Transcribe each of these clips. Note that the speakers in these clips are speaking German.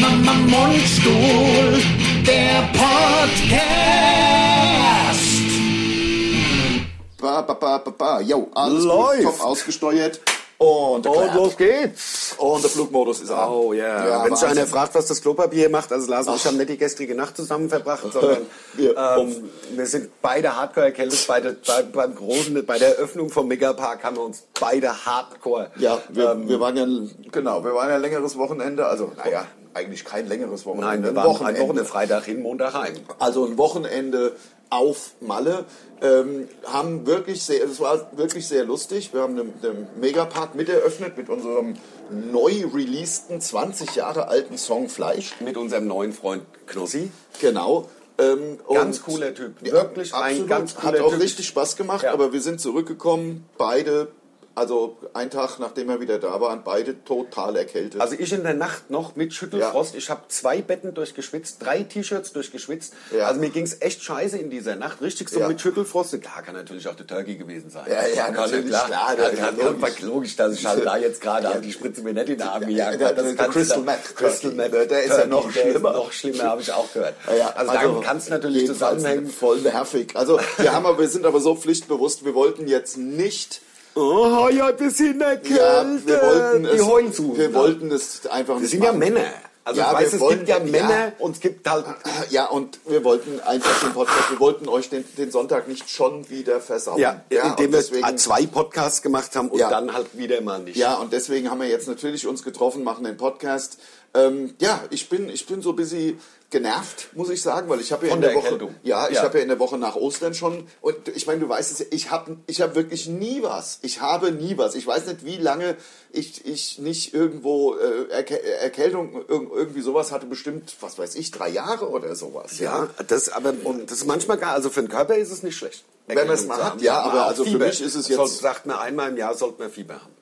Mundstuhl, der Podcast. Ba, ba, ba, ba, ba. Jo, alles Läuft. gut, top ausgesteuert. Und, Und los geht's. Und der Flugmodus ist an. Oh yeah. Ja, Wenn sich einer fragt, was das Klopapier macht, also Lars und ich haben nicht die gestrige Nacht zusammen verbracht, sondern Wir- ähm, wir sind beide hardcore erkältet. Beide, bei, beim großen, bei der Eröffnung vom Megapark haben wir uns beide hardcore. Ja, wir, ähm, wir waren ja, genau, wir waren ja ein längeres Wochenende, also, naja, eigentlich kein längeres Wochenende. Nein, wir waren ein. Wochenende Freitag hin, Montag heim. Also ein Wochenende auf Malle. Ähm, haben wirklich sehr, es war wirklich sehr lustig. Wir haben den, den Megapark mit eröffnet mit unserem neu releaseden 20 Jahre alten Song Fleisch. Mit unserem neuen Freund Knossi. Genau. Ähm, Ganz cooler Typ. Ja, Wirklich ein absolut. ganz cooler Hat auch Typ. richtig Spaß gemacht, Ja. aber wir sind zurückgekommen, beide, also ein Tag nachdem wir wieder da waren, beide total erkältet. Also ich in der Nacht noch mit Schüttelfrost. Ich habe zwei Betten durchgeschwitzt, drei T-Shirts durchgeschwitzt. Ja. Also mir ging's echt scheiße in dieser Nacht. Richtig so Ja. mit Schüttelfrost. Klar, kann natürlich auch der Turkey gewesen sein. Ja, ja, kann, natürlich, klar. klar, Ja, ja, logisch. logisch. dass ich halt da jetzt gerade an die Spritze mir nicht in den Arm gejagt der- habe. Das der Crystal Meth Crystal. Meth. Der- der ist ja noch der ist schlimmer. noch schlimmer, habe ich auch gehört. Ja, also, da kann es natürlich zusammenhängen. Voll nervig. Also wir, haben wir sind aber so pflichtbewusst, wir wollten jetzt nicht Oh, ja, ein bisschen erkältet. Ja, wir wollten die es, heulen zu. wir wollten es einfach Wir nicht sind ja machen. Männer. Also Ja, ich weiß, es wollen- gibt ja ja. Männer und es gibt halt Ja, und wir wollten einfach den Podcast, wir wollten euch den, den Sonntag nicht schon wieder versauen. Ja, indem und wir deswegen, zwei Podcasts gemacht haben und Ja. dann halt wieder mal nicht. ja, und deswegen haben wir jetzt natürlich uns getroffen, machen den Podcast. Ähm, ja, ich bin, ich bin so ein bisschen genervt, muss ich sagen, weil ich habe ja Von in der, der Woche, ja, ich Ja. habe ja in der Woche nach Ostern schon und ich meine, du weißt es, ja, ich habe, ich habe wirklich nie was. Ich habe nie was. Ich weiß nicht, wie lange ich, ich nicht irgendwo äh, Erkä Erkältung irg- irgendwie sowas hatte, bestimmt, was weiß ich, drei Jahre oder sowas. Ja, das aber das ist manchmal gar, also für den Körper ist es nicht schlecht. Wenn man es mal hat, ja, aber also für Fieber. mich ist es Soll- jetzt- sagt man einmal im Jahr sollte man Fieber haben.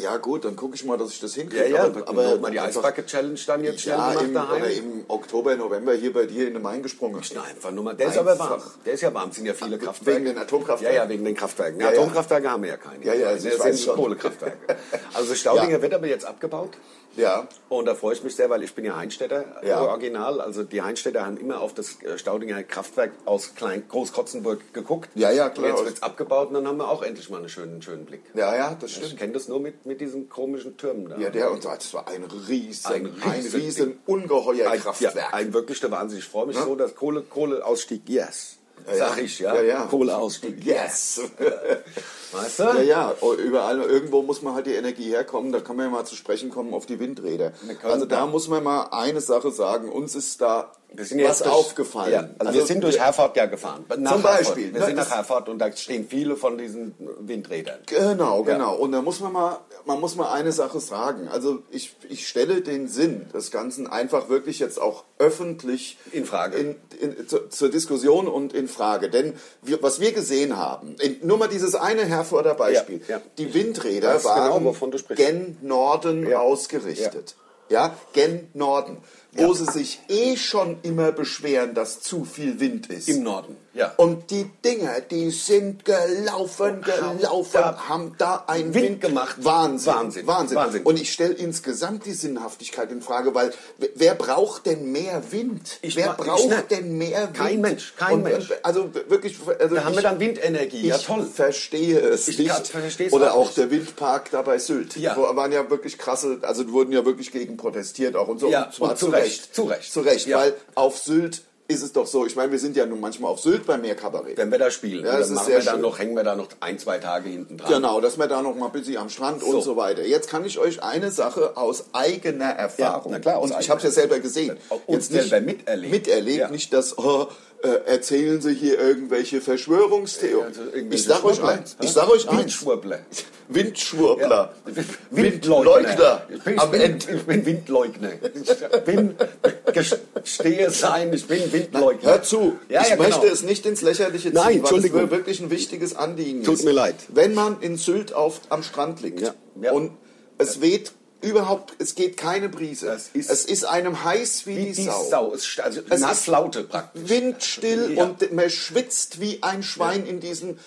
Ja gut, dann gucke ich mal, dass ich das hinkriege. Ja, ja, aber, aber mal die einfach- Eisbucket Challenge dann jetzt schnell ja, gemacht im, daheim. oder im Oktober, November hier bei dir in den Main gesprungen. Nein, einfach nur mal. Der ist aber warm. Einfach. Der ist ja warm. Es sind ja viele Kraftwerke. Wegen den Atomkraftwerken? Ja, ja, wegen den Kraftwerken. Ja. Atomkraftwerke haben wir ja keine. Ja, ja, also ich das sind. Kohlekraftwerke. Also Staudinger wird aber jetzt abgebaut. Ja, Und da freue ich mich sehr, weil ich bin ja Heinstädter Ja. original. Also die Heinstädter haben immer auf das äh, Staudinger Kraftwerk aus Klein Großkotzenburg geguckt. Ja, ja, klar. Und jetzt wird es abgebaut und dann haben wir auch endlich mal einen schönen, schönen Blick. ja, ja, das Ich stimmt. kenne das nur mit, mit diesen komischen Türmen da. Ja, der und das war ein riesen, Ein ein riesen- riesen, ungeheuer ein, Kraftwerk. Ja, ein wirklich der Wahnsinn. Ich freue mich so, dass Kohle, Kohleausstieg, yes. Ja, Sag ja. ich, ja. Ja, ja. Kohleausstieg, yes. Weißt du? Ja, ja, oh, überall, irgendwo muss man halt die Energie herkommen, da kann man ja mal zu sprechen kommen auf die Windräder. Also da muss man mal eine Sache sagen, uns ist da Wir sind was durch- aufgefallen. Ja, also, wir sind durch Herford ja gefahren. Nach Zum Beispiel, Herford. Wir ne, sind das- nach Herford und da stehen viele von diesen Windrädern. Genau, genau. Und da muss man mal, man muss mal eine Sache sagen. Also ich, ich stelle den Sinn des Ganzen einfach wirklich jetzt auch öffentlich In Frage. in, in, zu, zur Diskussion und in Frage. Denn wir, was wir gesehen haben, in, nur mal dieses eine Herforder Beispiel. Ja, ja. Die Windräder Weiß waren genau, gen Norden Ja. ausgerichtet. Ja, gen Norden. Wo sie sich eh schon immer beschweren, dass zu viel Wind ist. Im Norden, ja. Und die Dinger, die sind gelaufen, gelaufen, da haben da einen Wind gemacht. Wahnsinn, Wahnsinn, Wahnsinn. Wahnsinn. Und ich stelle insgesamt die Sinnhaftigkeit in Frage, weil wer- braucht denn mehr Wind? Ich wer ich braucht nicht. denn mehr Wind? Kein Mensch, kein Und, Mensch. äh, Also wirklich, also Da haben ich, wir dann Windenergie. Ja, ich toll. verstehe es Ich nicht. verstehe es Oder auch auch nicht. der Windpark da bei Sylt. Ja. Wo waren ja wirklich krasse, also wurden ja wirklich gegen protestiert auch und so. Ja, und zwar und zu zu Recht, Recht. zu Recht. Zu Recht, Ja. weil auf Sylt ist es doch so. Ich meine, wir sind ja nun manchmal auf Sylt beim Meerkabarett. Wenn wir da spielen, Ja, dann machen sehr wir dann schön. noch, hängen wir da noch ein, zwei Tage hinten dran. Genau, dass wir da noch mal ein bisschen am Strand und so weiter. Jetzt kann ich euch eine Sache aus eigener Erfahrung. na klar, und ich habe es ja selber gesehen. Und Jetzt nicht selber miterlebt. Miterlebt, Ja. nicht das, oh, äh, erzählen Sie hier irgendwelche Verschwörungstheorien. Also irgendwelche ich sag euch eins. Ich sag euch eins. Windschwurbler. Windschwurbler. Ja. Windleugner. Ich bin, ich Am bin, Ende. ich bin Windleugner. Ich bin, gestehe sein, ich bin Windleugner. Hör zu, Ja, ich ja, genau. möchte es nicht ins Lächerliche ziehen, Nein, weil es wirklich ein wichtiges Anliegen Tut ist. mir leid. Wenn man in Sylt auf, am Strand liegt und es weht überhaupt, es geht keine Brise. Ist- es ist einem heiß wie, Wie die, die Sau. Sau. Es, also Es Nasslaute praktisch. Windstill Ja. und man schwitzt wie ein Schwein in diesem.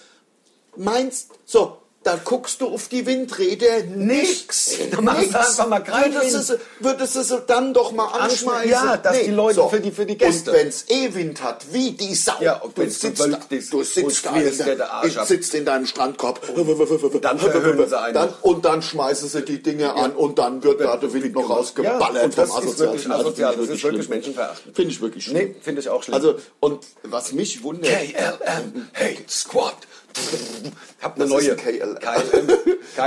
Meinst so da guckst du auf die Windräder, nix. Da machst du einfach mal keinen würdest du, sie- würdest du dann doch mal anschmeißen? Ja, dass die Leute für die- für die Gäste. Und wenn's eh Wind hat, wie die Sau. Ja, und du wenn's sitzt, da, ist du und sitzt da ab. sitzt in deinem Strandkorb. dann verhöhnen sie einen dann. Und dann schmeißen sie die Dinge an und dann wird da der Wind noch rausgeballert und das vom ist wirklich Asozialen. Also asozial, finde das ich ist wirklich schlimm. menschenverachtend. Finde ich wirklich schlimm. Nee, finde ich auch schlimm. Also, und was mich wundert... KLM Hate Squad. Hab eine Was neue ein KLM? KLM.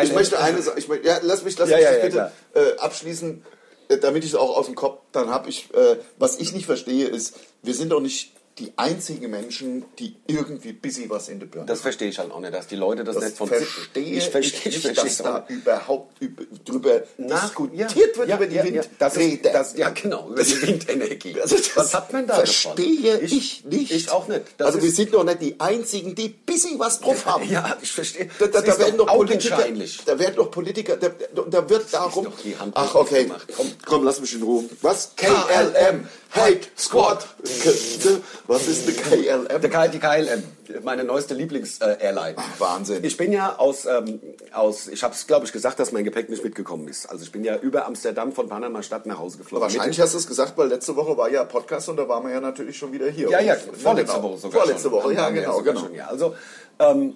Ich möchte eine Sache, ich möchte, ja, lass mich, lass Ja, mich ja, das ja, bitte äh, abschließen, äh, damit ich es auch aus dem Kopf dann habe. Ich, äh, was ich nicht verstehe, ist, wir sind doch nicht die einzigen Menschen, die irgendwie busy was in der Birne Das verstehe ich halt auch nicht, dass die Leute das, das nicht von verstehe ich verstehe, ich nicht, verstehe dass da überhaupt über, drüber Nach- diskutiert wird ja, über die ja, ja, das ja, genau, über die Windenergie. Also Was hat man da verstehe davon? ich, nicht. Ich auch nicht. Das also wir sind doch nicht die einzigen, die busy was drauf haben. Ja, ich verstehe. Da, da, da werden doch Politiker, da werden doch Politiker, da, da, wird darum. Ach, okay. Komm, komm, lass mich in Ruhe. Was? KLM, Hate Squad. Was ist eine KLM? Die KLM, meine neueste Lieblings-Airline. Wahnsinn. Ich bin ja aus, ähm, aus ich habe es glaube ich gesagt, dass mein Gepäck nicht mitgekommen ist. Also ich bin ja über Amsterdam von Panama Stadt nach Hause geflogen. Wahrscheinlich hast du es gesagt, weil letzte Woche war ja Podcast und da waren wir ja natürlich schon wieder hier. Ja, ja, Und- vorletzte genau. Woche sogar. Vorletzte schon. Woche, ja, genau, genau. Schon, ja. Also ähm,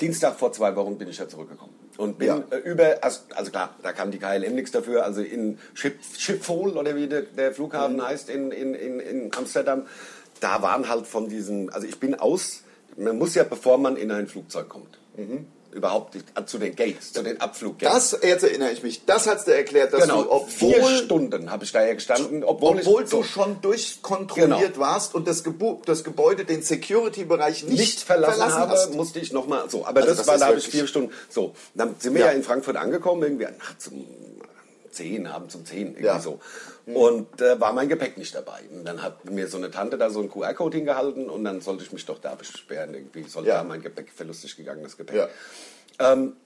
Dienstag vor zwei Wochen bin ich ja zurückgekommen. Und bin Ja. äh, über, also, also klar, da kann die KLM nichts dafür, also in Schip, Schiphol oder wie der, der Flughafen Mhm. heißt in, in, in, in Amsterdam, da waren halt von diesen, also ich bin aus, man muss ja, bevor man in ein Flugzeug kommt, überhaupt nicht, zu den Gates, zu den Abfluggates. Das, jetzt erinnere ich mich, das hast du erklärt, dass genau, du, obwohl, vier Stunden habe ich da ja gestanden, obwohl, obwohl du schon durchkontrolliert Genau. warst und das, Gebu das Gebäude, den Security-Bereich nicht, nicht verlassen, habe, hast. musste ich nochmal so. Aber Also das, das war, da habe ich vier Stunden. So, dann sind wir Ja. ja, in Frankfurt angekommen, irgendwie nachts um 10, abends um 10, irgendwie Ja. so. Und äh, war mein Gepäck nicht dabei. Und dann hat mir so eine Tante da so einen QR-Code hingehalten und dann sollte ich mich doch da besperren. Irgendwie sollte Ja. da mein Gepäck verlustig gegangenes Gepäck. Ja. Ähm,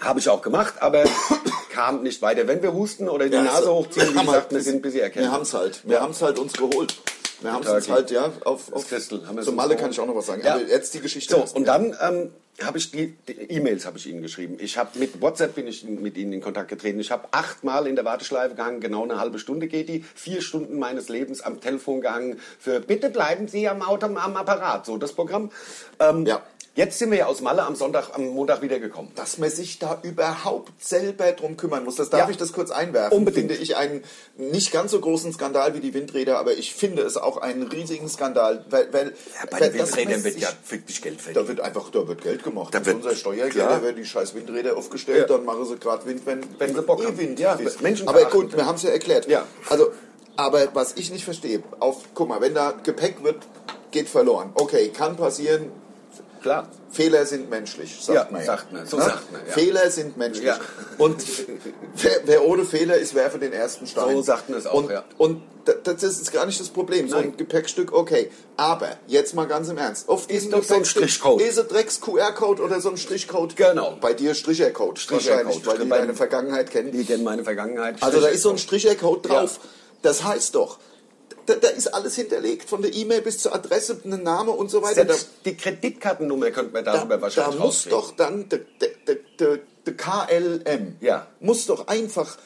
habe ich auch gemacht, aber kam nicht weiter. Wenn wir husten oder die Ja, Nase so- hochziehen, wie gesagt, wir- sind ein bisschen erkältet. Wir haben es halt. Wir haben es halt uns geholt. Wir haben es halt, ja, auf, auf Christel haben Zum Malle kann ich auch noch was sagen. Ja. Aber jetzt die Geschichte. So, und dann ähm, habe ich die die E-Mails habe ich Ihnen geschrieben. Ich habe mit WhatsApp bin ich mit Ihnen in Kontakt getreten. Ich habe achtmal in der Warteschleife gehangen, genau eine halbe Stunde geht die. Vier Stunden meines Lebens am Telefon gehangen für bitte bleiben Sie am Auto am Apparat. So das Programm. Ähm, Ja. Jetzt sind wir ja aus Malle am Sonntag, am Montag wiedergekommen. dass man sich da überhaupt selber drum kümmern muss. Das darf Ja. ich das kurz einwerfen. Unbedingt. Finde ich einen nicht ganz so großen Skandal wie die Windräder, aber ich finde es auch einen riesigen Skandal, weil, weil Bei weil den Windrädern wird ja wirklich Geld da verdient. wird einfach, da wird Geld gemacht. Da Da wird- unser Steuergelder klar. werden die scheiß Windräder aufgestellt, Ja. dann machen sie gerade Wind, wenn, Wenn sie Bock eh haben. Wind Ja. Menschen Aber gut, wir haben es ja erklärt. Ja. Also, aber was ich nicht verstehe, auf, guck mal, wenn da Gepäck wird, geht verloren. Okay, kann passieren, Klar. Fehler sind menschlich, sagt Ja, man ja. sagt man, so Ne? sagt man, ja. Fehler sind menschlich. Ja. Und wer, wer ohne Fehler ist, werfe den ersten Stein. So sagt man es auch, und, ja. Und da- das ist gar nicht das Problem. So ein Nein. Gepäckstück, okay. Aber jetzt mal ganz im Ernst. Auf diesem doch so ein Strichcode. Ist ein Drecks-QR-Code oder so ein Strichcode? Genau. Bei dir Strichercode. Strichercode. Wahrscheinlich, weil die deine Vergangenheit kennen. Die kennen meine Vergangenheit. Also da ist so ein Strichercode drauf. Ja. Das heißt doch, da, da ist alles hinterlegt, von der E-Mail bis zur Adresse, ein Name und so weiter. Da, die Kreditkartennummer könnte man da, darüber da wahrscheinlich muss rauskriegen. doch dann der der- der- der KLM Ja. muss doch einfach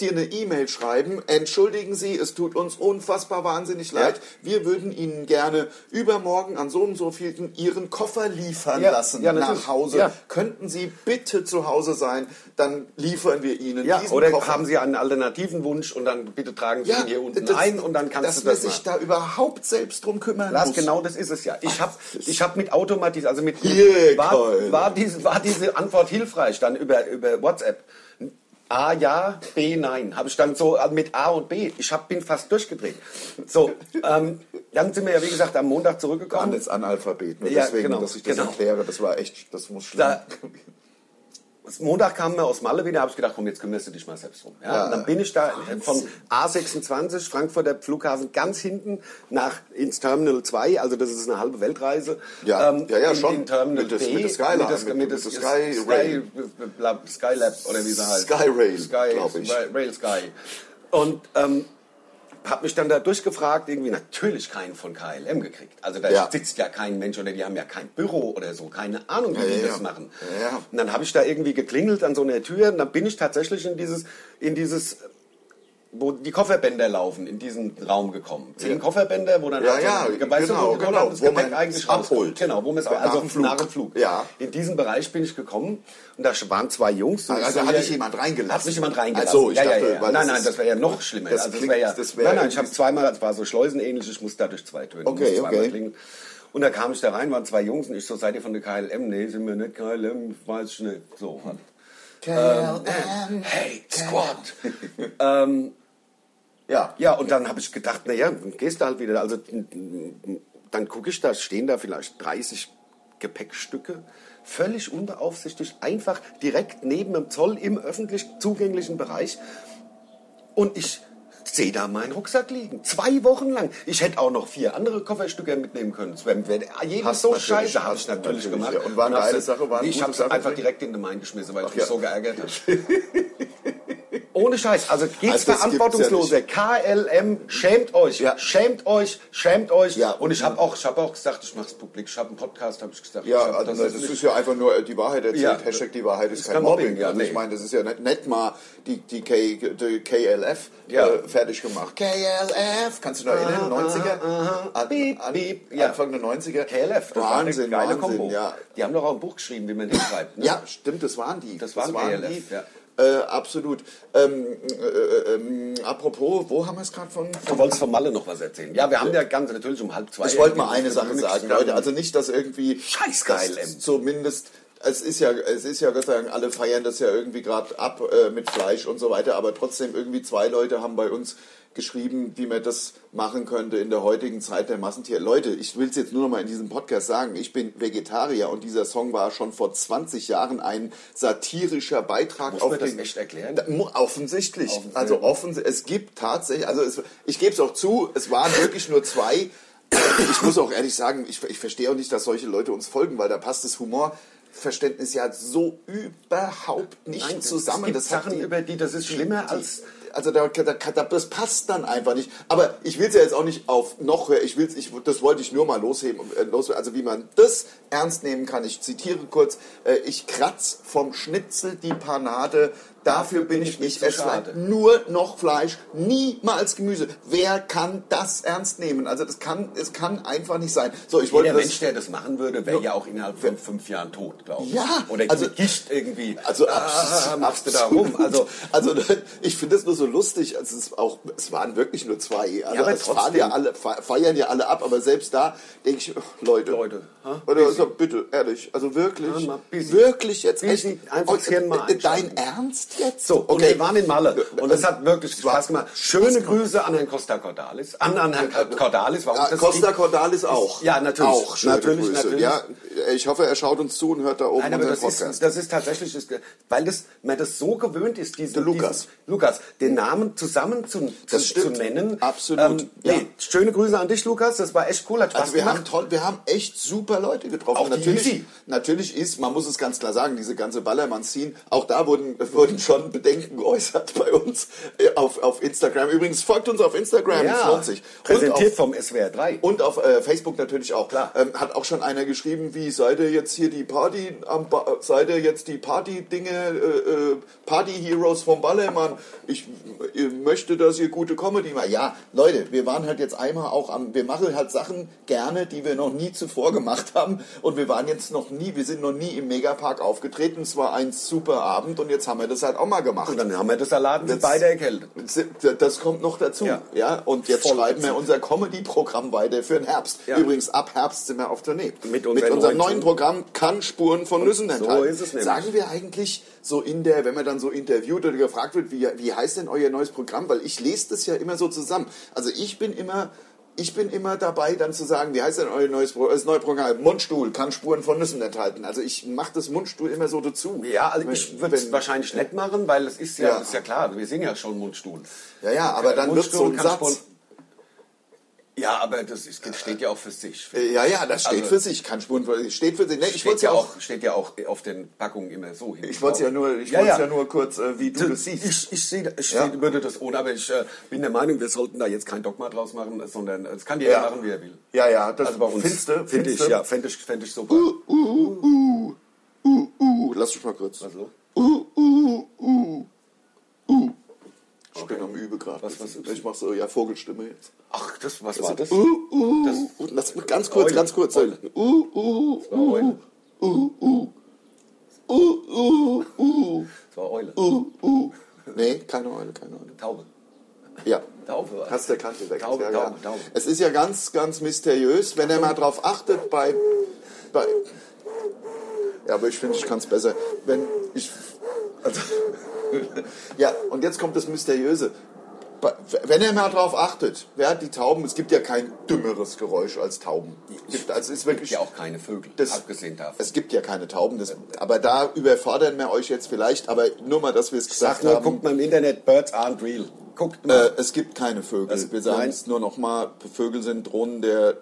dir eine E-Mail schreiben, entschuldigen Sie, es tut uns unfassbar wahnsinnig leid, wir würden Ihnen gerne übermorgen an so und so vielen Ihren Koffer liefern Ja, lassen ja, nach Hause. Ja. Könnten Sie bitte zu Hause sein, dann liefern wir Ihnen Ja, diesen oder Koffer. haben Sie einen alternativen Wunsch und dann bitte tragen Sie ihn hier unten das- ein und dann kannst dass du man das sich machen. da überhaupt selbst drum kümmern Lars, muss. genau das ist es ja. Ich habe ich hab mit Automatis, also mit Hier, war, war, diese, war diese Antwort hilfreich dann über, über WhatsApp. A ja, B nein. Habe ich dann so äh, mit A und B. Ich hab, bin fast durchgedreht. So, ähm, dann sind wir ja wie gesagt am Montag zurückgekommen. Alles Analphabet, nur Ja, deswegen, genau, dass ich das genau. erkläre, das war echt, das muss schlimm. Da- Montag kamen wir aus Malle wieder, habe ich gedacht, komm, jetzt kümmerst du dich mal selbst drum. Ja, Ja, und dann bin ich da äh, von A26, Frankfurter Flughafen, ganz hinten nach ins Terminal 2, also das ist eine halbe Weltreise. Ja, ja, ja, in, schon. In Terminal Mit des- B, mit der Skyline, mit, des, mit- mit, mit der Sky Sky, Rail. Bla- Skylab oder wie sie heißt. Sky Rail, Sky, glaub ich. Rail Sky. Und ähm, hab mich dann da durchgefragt, irgendwie natürlich keinen von KLM gekriegt. Also da Ja. sitzt ja kein Mensch oder die haben ja kein Büro oder so, keine Ahnung, wie Ja, die ja, das machen. Und dann habe ich da irgendwie geklingelt an so einer Tür und dann bin ich tatsächlich in dieses, in dieses wo die Kofferbänder laufen, in diesen Raum gekommen. Zehn Ja. Kofferbänder, wo dann Ja, halt ja, so, weißt genau, du, wo, genau, dann das wo Gepäck man eigentlich abholt. Genau, wo man es Nach also dem Flug. nach dem Flug. Ja. In diesen Bereich bin ich gekommen und da waren zwei Jungs. Also ich so, hat dich jemand reingelassen? Hat mich jemand reingelassen. Ach so, ich ja, dachte, ja, ja. weil Nein, nein, das wäre ja noch schlimmer. das also das klingt- wäre ja, das wär nein, nein, ich habe zweimal, es war so schleusenähnlich, ich musste da durch zwei Türen. Okay, okay. klingeln. Und da kam ich da rein, waren zwei Jungs und ich so, seid ihr von der KLM? Nee, sind wir nicht KLM, weiß ich nicht. So. KLM. Hey, Squad! ähm, Ja. ja, und dann habe ich gedacht, naja, dann gehst du halt wieder. Also dann gucke ich, da stehen da vielleicht 30 Gepäckstücke, völlig unbeaufsichtigt, einfach direkt neben dem Zoll im öffentlich zugänglichen Bereich. Und ich sehe da meinen Rucksack liegen. Zwei Wochen lang. Ich hätte auch noch vier andere Kofferstücke mitnehmen können. Es wäre Hast so scheiße, habe ich natürlich, natürlich, gemacht. ja. Und war eine geile Sache, war eine Ich habe es einfach direkt in den Main geschmissen, weil ich Ach mich ja. so geärgert habe. Ohne Scheiß. Also geht's Also das gibt's verantwortungsloser. KLM, schämt euch, Ja. schämt euch, schämt euch. Ja. Und ich habe auch, ich hab auch gesagt, ich mache es publik. Ich habe einen Podcast, habe ich gesagt. Ja, ich also das, nicht- ist ja einfach nur die Wahrheit erzählt. Ja. Hashtag die Wahrheit ist, Ist kein kein Mobbing. Mobbing, ja, also ich nee. meine, das ist ja nicht, nicht mal die, die, K, die KLF Ja. äh, fertig gemacht. KLF, kannst du noch erinnern? 90er? An, Beep, an, beep, ja. Anfang der 90er. KLF, das Wahnsinn, war eine geile Wahnsinn, Kombo. ja. Die haben doch auch ein Buch geschrieben, wie man hinschreibt. Ne? Ja, stimmt, das waren die. Das waren KLF, ja. Äh, absolut. Ähm, äh, ähm, apropos, wo haben wir es gerade von? Du wolltest von Malle noch was erzählen. Ja, wir haben ja ganz natürlich um halb zwei. Ich wollte mal eine Sache sagen, Leute. Also nicht, dass irgendwie Scheiß KLM. Zumindest es ist ja, es ist ja Gott sei Dank, alle feiern das ja irgendwie gerade ab äh, mit Fleisch und so weiter, aber trotzdem irgendwie zwei Leute haben bei uns geschrieben, wie man das machen könnte in der heutigen Zeit der Massentier. Leute, ich will es jetzt nur noch mal in diesem Podcast sagen, ich bin Vegetarier und dieser Song war schon vor 20 Jahren ein satirischer Beitrag Muss auf man das den echt erklären? Da- Offensichtlich. Offensichtlich. Also offensichtlich. Es gibt tatsächlich, also es, ich gebe es auch zu, es waren wirklich nur zwei. Ich muss auch ehrlich sagen, ich, ich verstehe auch nicht, dass solche Leute uns folgen, weil da passt das Humorverständnis ja so überhaupt nicht Nein, zusammen. Es gibt das Sachen, die- über die, das ist schlimmer als... also da, da, da, das passt dann einfach nicht. Aber ich will es ja jetzt auch nicht auf noch höher. Ich will's, ich, das wollte ich nur mal losheben. Äh, los, also wie man das ernst nehmen kann. Ich zitiere kurz: äh, Ich kratz vom Schnitzel die Panade. Dafür bin ich nicht so schade. nur noch Fleisch, niemals Gemüse. Wer kann das ernst nehmen? Also das kann, es kann einfach nicht sein. So, ich wollte Jeder das, Mensch, der das machen würde, wäre ja auch innerhalb von fünf Jahren tot, glaube ich. Ja, Oder also- Gicht irgendwie. Also ah, machst du da rum. Also, also ich finde es nur so lustig. Also es, auch, es waren wirklich nur zwei. Also Ja, aber es fahren ja alle, fe- feiern ja alle ab, aber selbst da denke ich, oh, Leute, Leute? Oder, also, bitte, ehrlich, also wirklich, Ja, wirklich jetzt Busy, echt, einfach das äh, dein. Ernst jetzt? So, und wir waren in Malle. Und das hat wirklich Spaß gemacht. Schöne Grüße an Herrn Costa Cordalis. An, an Herrn Cordalis. Warum Ja, das Costa Cordalis auch. Ja, natürlich. Auch schöne Natürlich, Grüße. natürlich. Ja, ich hoffe, er schaut uns zu und hört da oben Nein, aber das Podcast. ist, das ist tatsächlich, weil das, man das so gewöhnt ist, diese, Der Lukas. Diesen, Lukas, den Namen zusammen zu, zu, zu nennen. Absolut, Ähm, ja. nee, schöne Grüße an dich, Lukas. Das war echt cool, hat Spaß Also wir gemacht. haben toll, wir haben echt super Leute getroffen. Auch natürlich, natürlich ist, man muss es ganz klar sagen, diese ganze Ballermann-Scene, auch da wurden, wurden schon Bedenken geäußert bei uns äh, auf, auf Instagram. Übrigens folgt uns auf Instagram, es lohnt sich. Und präsentiert auf, vom SWR 3. und auf äh, Facebook natürlich auch. Klar. Ähm, hat auch schon einer geschrieben, wie seid ihr jetzt hier die Party, am ba seid ihr jetzt die Party-Dinge, äh, äh, Party-Heroes vom Ballermann? Ich äh, möchte, dass ihr gute Comedy macht. Ja, Leute, wir waren halt jetzt einmal auch am, wir machen halt Sachen gerne, die wir noch nie zuvor gemacht haben. Und wir waren jetzt noch nie, wir sind noch nie im Megapark aufgetreten. Es war ein super Abend und jetzt haben wir das halt auch mal gemacht. Und dann haben wir das Salaten Das- beide erkältet. Das kommt noch dazu. Ja. Ja. Und jetzt Voll schreiben wir unser Comedy-Programm weiter für den Herbst. Ja. Übrigens, ab Herbst sind wir auf Tournee. Mit unserem unserem neuen Programm kann Spuren von Nüssen so enthalten. ist es nämlich. Sagen wir eigentlich so in der, wenn man dann so interviewt oder gefragt wird, wie, wie heißt denn euer neues Programm? Weil ich lese das ja immer so zusammen. Also ich bin immer... Ich bin immer dabei, dann zu sagen, wie heißt denn euer neues Pro das neue Programm? Mundstuhl kann Spuren von Nüssen enthalten. Also ich mache das Mundstuhl immer so dazu. Ja, also ich würde es wahrscheinlich nicht machen, weil es ist ja, Ja. ist ja klar, wir sind ja schon Mundstuhl. Ja, ja, aber dann wird so ein Satz. Spon- Ja, aber das ist, steht ja auch für sich. Äh, Ja, ja, das steht Also- für sich. Kann Spuren, steht für sich. Nee, ich steht, wollte ja ja auch, steht ja auch auf den Packungen immer so hin. Ich wollte ja nur, ich Ja, ja. ja nur kurz, äh, wie du das siehst. Ich, ich, sehe, ich Ja. würde das ohne, aber ich äh, bin der Meinung, wir sollten da jetzt kein Dogma draus machen, sondern es kann jeder Ja. machen, wie er will. Ja, ja, das Also bei uns. findest du, Finde ich, ja, fände ich, fänd ich super. Uh, lass mich mal kurz. Was so? Ich bin am Übe gerade. Was- was- Ich mach so, ja, Vogelstimme jetzt. Ach, das, was war das? Uh, uh, uh, lass mich ganz kurz, Eule. ganz kurz. Eule. Uh, uh, Das war Eule. uh, uh, uh, uh, Das war Eule. uh, uh. Nee, keine Eule, keine Eule. Taube. Ja. Taube war Hast der Kante weg. Taube, ja, Taube. Taube. Es ist ja ganz, ganz mysteriös, wenn er mal drauf achtet bei, bei ja, aber ich finde, ich kann es besser. Wenn ich, also, ja, und jetzt kommt das Mysteriöse. Wenn er mal drauf achtet, wer die Tauben, es gibt ja kein dümmeres Geräusch als Tauben. Es gibt, also es ist Es gibt wirklich, ja auch keine Vögel, das, abgesehen davon. es gibt ja keine Tauben, das, aber da überfordern wir euch jetzt vielleicht, aber nur mal, dass wir es Sag gesagt nur, haben. guckt mal im Internet, Birds aren't real. Guckt mal. Äh, es gibt keine Vögel. Das- Wir sagen es nur noch mal, Vögel sind Drohnen der